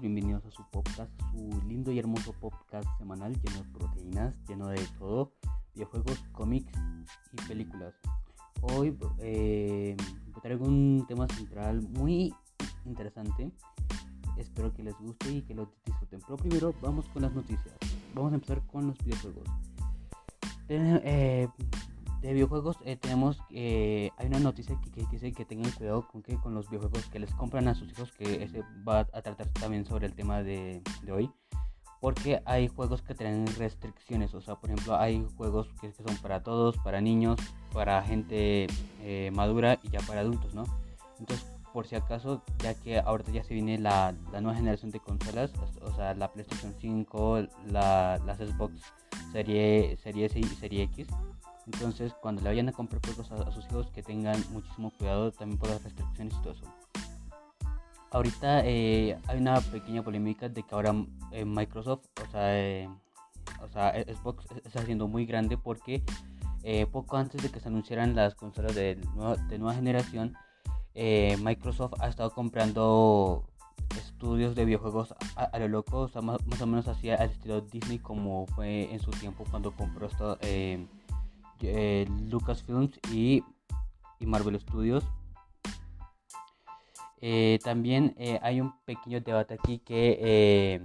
bienvenidos a su podcast, su lindo y hermoso podcast semanal lleno de proteínas, lleno de todo, videojuegos, cómics y películas. Hoy eh, traigo un tema central muy interesante, espero que les guste y que lo disfruten. Pero primero vamos con las noticias, vamos a empezar con los videojuegos. Eh, de videojuegos eh, tenemos eh, hay una noticia que, dice que tengan cuidado con que con los videojuegos que les compran a sus hijos que ese va a tratar también sobre el tema de, de hoy porque hay juegos que tienen restricciones o sea por ejemplo hay juegos que, son para todos para niños para gente eh, madura y ya para adultos no entonces por si acaso ya que ahorita ya se viene la, la nueva generación de consolas o sea la PlayStation 5 la, las Xbox serie serie S y serie X entonces, cuando le vayan a comprar juegos a, sus hijos, que tengan muchísimo cuidado también por las restricciones y todo eso. Ahorita eh, hay una pequeña polémica de que ahora eh, Microsoft, o sea, eh, o sea, Xbox está haciendo muy grande porque poco antes de que se anunciaran las consolas de, nueva, generación, Microsoft ha estado comprando estudios de videojuegos a, lo loco, o sea, más, o menos así al estilo Disney como fue en su tiempo cuando compró esto, eh, Lucasfilms y, y, Marvel Studios. Eh, también eh, hay un pequeño debate aquí que,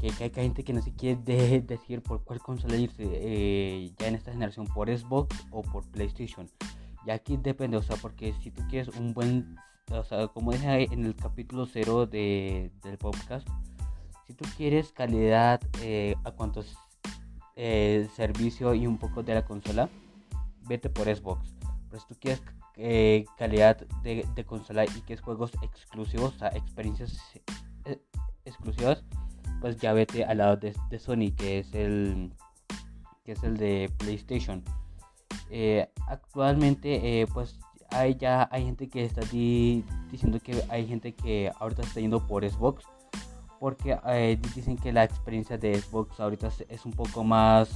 que, hay gente que no se quiere decir por cuál consola irse ya en esta generación, por Xbox o por PlayStation. Y aquí depende, o sea, porque si tú quieres un buen, o sea, como dije en el capítulo 0 de, del podcast, si tú quieres calidad a cuantos el servicio y un poco de la consola, vete por Xbox. Pero si tú quieres eh, calidad de, consola y que es juegos exclusivos, o sea, experiencias eh, exclusivas, pues ya vete al lado de, Sony, que es el que es el de PlayStation. Eh, actualmente, pues hay ya hay gente que está diciendo que hay gente que ahorita está yendo por Xbox porque eh, dicen que la experiencia de Xbox ahorita es un poco más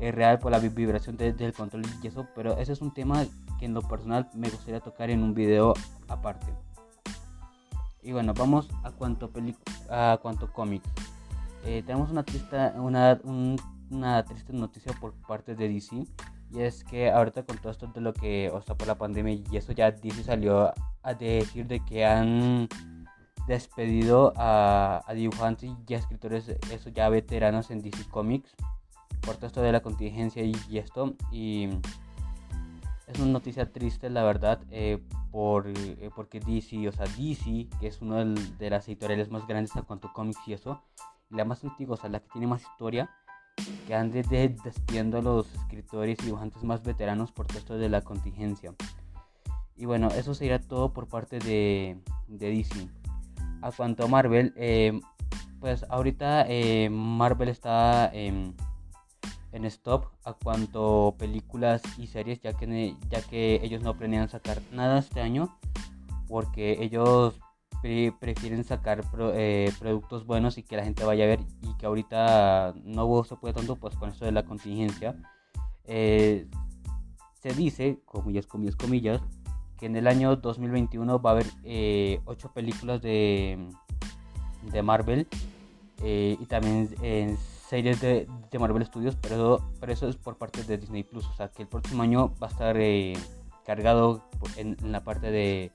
eh, real por la vibración del control y eso, pero ese es un tema que en lo personal me gustaría tocar en un video aparte. Y bueno, vamos a cuanto a cuanto cómics. Eh, tenemos una triste, una, una triste noticia por parte de DC y es que ahorita con todo esto de lo que, o sea, por la pandemia y eso ya DC salió a decir de que han despedido a, dibujantes y escritores, eso ya veteranos en DC Comics, por todo esto de la contingencia y, esto. Y es una noticia triste, la verdad, eh, por, eh, porque DC, o sea, DC, que es una de las editoriales más grandes a cuanto cómics y eso, la más antigua, o sea, la que tiene más historia, que de, despidiendo a los escritores y dibujantes más veteranos por todo esto de la contingencia. Y bueno, eso sería todo por parte de, de DC a cuanto a Marvel, eh, pues ahorita eh, Marvel está en stop a cuanto películas y series, ya que, ya que ellos no planean sacar nada este año, porque ellos prefieren sacar eh, productos buenos y que la gente vaya a ver y que ahorita no se puede tanto pues con esto de la contingencia. se dice, comillas, comillas, comillas, que en el año 2021 va a haber eh, ocho películas de, de Marvel eh, y también en series de, de, Marvel Studios, pero, pero eso es por parte de Disney Plus. O sea que el próximo año va a estar eh, cargado en, la parte de,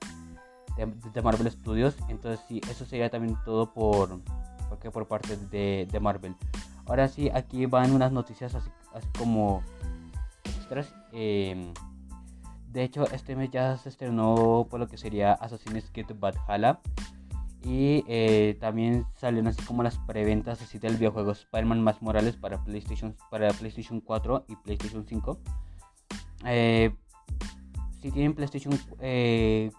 de, Marvel Studios. Entonces, sí, eso sería también todo por, porque por parte de, de Marvel. Ahora sí, aquí van unas noticias así, como extras. De hecho, este mes ya se estrenó por lo que sería Assassin's Creed Valhalla. Y eh, también salieron así como las preventas así del videojuego Spider-Man más Morales para PlayStation, para PlayStation 4 y PlayStation 5. Eh, si tienen PlayStation 4 eh,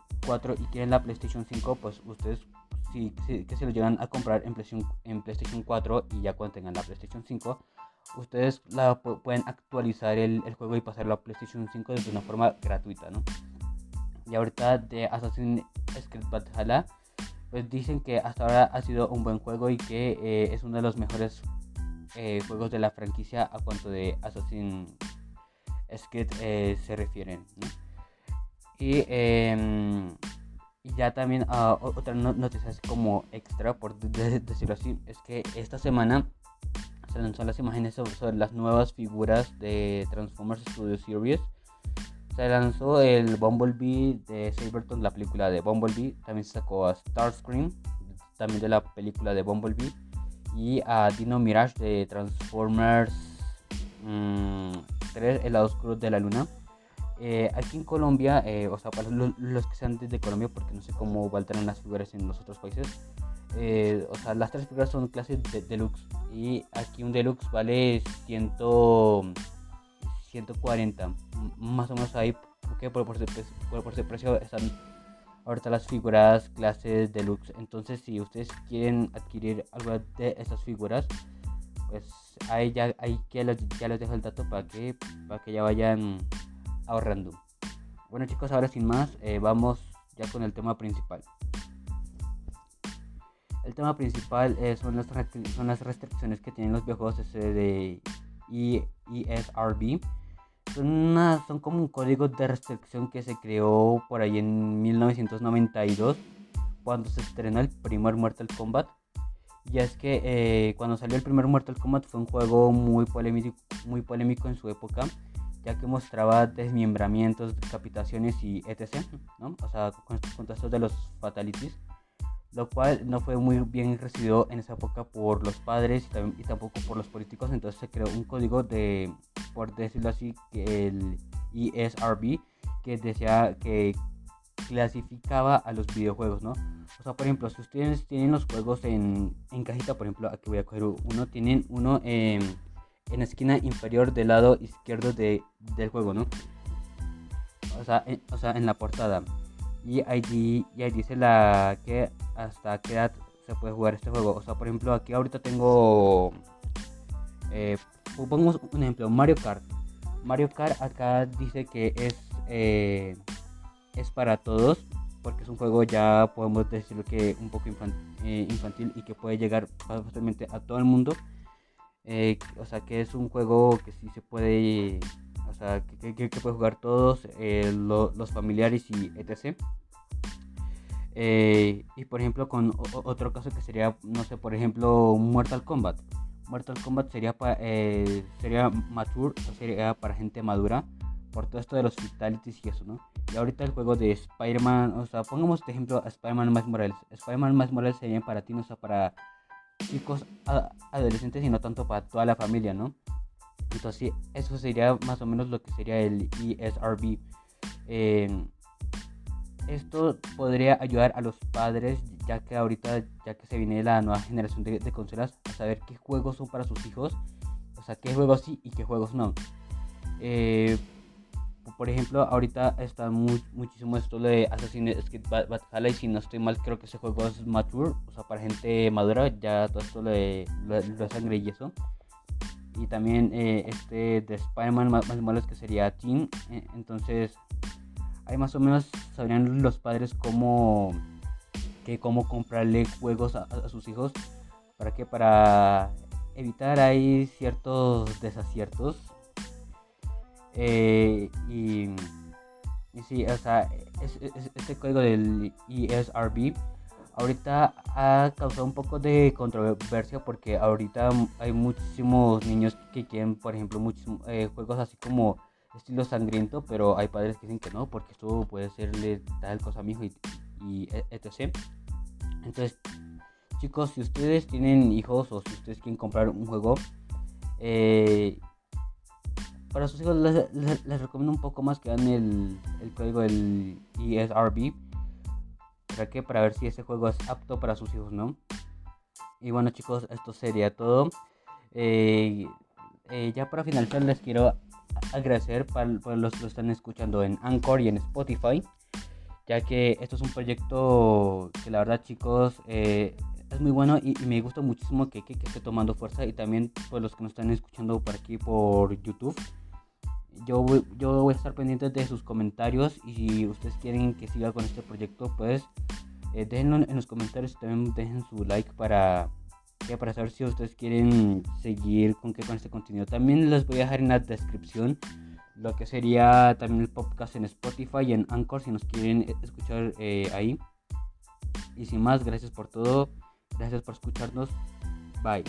y quieren la PlayStation 5, pues ustedes si, que se lo llegan a comprar en PlayStation, en PlayStation 4 y ya cuando tengan la PlayStation 5, ustedes la, pueden actualizar el, juego y pasarlo a PlayStation 5 de una forma gratuita, ¿no? Y ahorita de Assassin's Creed Valhalla, pues dicen que hasta ahora ha sido un buen juego y que eh, es uno de los mejores eh, juegos de la franquicia a cuanto de Assassin's Creed eh, se refieren, Y em, y ya también uh, otra noticia como extra, por decirlo así, es que esta semana se lanzó las imágenes sobre, las nuevas figuras de Transformers Studio Series. Se lanzó el Bumblebee de Saberton, la película de Bumblebee. También se sacó a Starscream, también de la película de Bumblebee. Y a Dino Mirage de Transformers 3, mm, El lado oscuro de la luna. Eh, aquí en Colombia, eh, o sea, para los, que sean de Colombia, porque no sé cómo valdrán las figuras en los otros países, eh, o sea, las tres figuras son clases de deluxe y aquí un deluxe vale 100, 140, más o menos ahí, porque por, por, ese, precio están ahorita las figuras clases deluxe. Entonces, si ustedes quieren adquirir alguna de estas figuras, pues ahí ya, ahí les, ya les dejo el dato para que, para que ya vayan ahorrando. Bueno chicos, ahora sin más, eh, vamos ya con el tema principal. El tema principal eh, son, las son las restricciones que tienen los videojuegos de ESRB. Son, son como un código de restricción que se creó por ahí en 1992 cuando se estrenó el primer Mortal Kombat. Y es que eh, cuando salió el primer Mortal Kombat fue un juego muy polémico, muy polémico en su época ya que mostraba desmembramientos, decapitaciones y etc. ¿no? O sea, con, con de los fatalities, lo cual no fue muy bien recibido en esa época por los padres y, tampoco por los políticos. Entonces se creó un código de, por decirlo así, que el ESRB, que decía que clasificaba a los videojuegos, ¿no? O sea, por ejemplo, si ustedes tienen los juegos en, en cajita, por ejemplo, aquí voy a coger uno, tienen uno en en la esquina inferior del lado izquierdo de, del juego, ¿no? O sea, o sea, en la portada. Y ahí, y ahí dice la que hasta qué edad se puede jugar este juego. O sea, por ejemplo, aquí ahorita tengo... Eh, pongamos un ejemplo, Mario Kart. Mario Kart acá dice que es, eh, es para todos, porque es un juego ya podemos decirlo que un poco eh, infantil y que puede llegar fácilmente a todo el mundo. Eh, o sea, que es un juego que sí se puede, o sea, que, que, puede jugar todos, eh, los familiares y etc. Eh, y por ejemplo, con otro caso que sería, no sé, por ejemplo, Mortal Kombat. Mortal Kombat sería, para sería mature, sería para gente madura, por todo esto de los fatalities y eso, ¿no? Y ahorita el juego de Spider-Man, o sea, pongamos de ejemplo a Spider-Man más Morales. Spider-Man más Morales sería para ti, no o sea, para chicos adolescentes y no tanto para toda la familia, ¿no? Entonces, eso sería más o menos lo que sería el ESRB. Em, esto podría ayudar a los padres, ya que ahorita, ya que se viene la nueva generación de, consolas, a saber qué juegos son para sus hijos, o sea, qué juegos sí y qué juegos no. Eh, por ejemplo, ahorita está muy, muchísimo esto de Assassin's Creed Valhalla y si no estoy mal, creo que ese juego es mature, o sea, para gente madura, ya todo esto de lo, sangre y eso. Y también eh, este de Spider-Man más, más que sería Teen, eh, entonces ahí más o menos sabrían los padres cómo, que cómo comprarle juegos a, sus hijos, para que para evitar ahí ciertos desaciertos eh, y, y, sí, o sea, este código del ESRB ahorita ha causado un poco de controversia porque ahorita hay muchísimos niños que quieren, por ejemplo, muchos eh, juegos así como estilo sangriento, pero hay padres que dicen que no, porque esto puede serle tal cosa a mi hijo y, y etc. Entonces, chicos, si ustedes tienen hijos o si ustedes quieren comprar un juego, eh, para sus hijos les, recomiendo un poco más que dan el, el código del ESRB. ¿Para? Para ver si ese juego es apto para sus hijos, ¿no? Y bueno chicos, esto sería todo. Eh, eh, ya para finalizar les quiero agradecer para, los que lo están escuchando en Anchor y en Spotify. Ya que esto es un proyecto que la verdad chicos eh, es muy bueno y, me gusta muchísimo que, que, esté tomando fuerza. Y también por los que nos están escuchando por aquí por YouTube yo voy, yo voy a estar pendiente de sus comentarios y si ustedes quieren que siga con este proyecto, pues eh, déjenlo en los comentarios y también dejen su like para, para saber si ustedes quieren seguir con, qué, con este contenido. También les voy a dejar en la descripción lo que sería también el podcast en Spotify y en Anchor si nos quieren escuchar eh, ahí. Y sin más, gracias por todo. Gracias por escucharnos. Bye.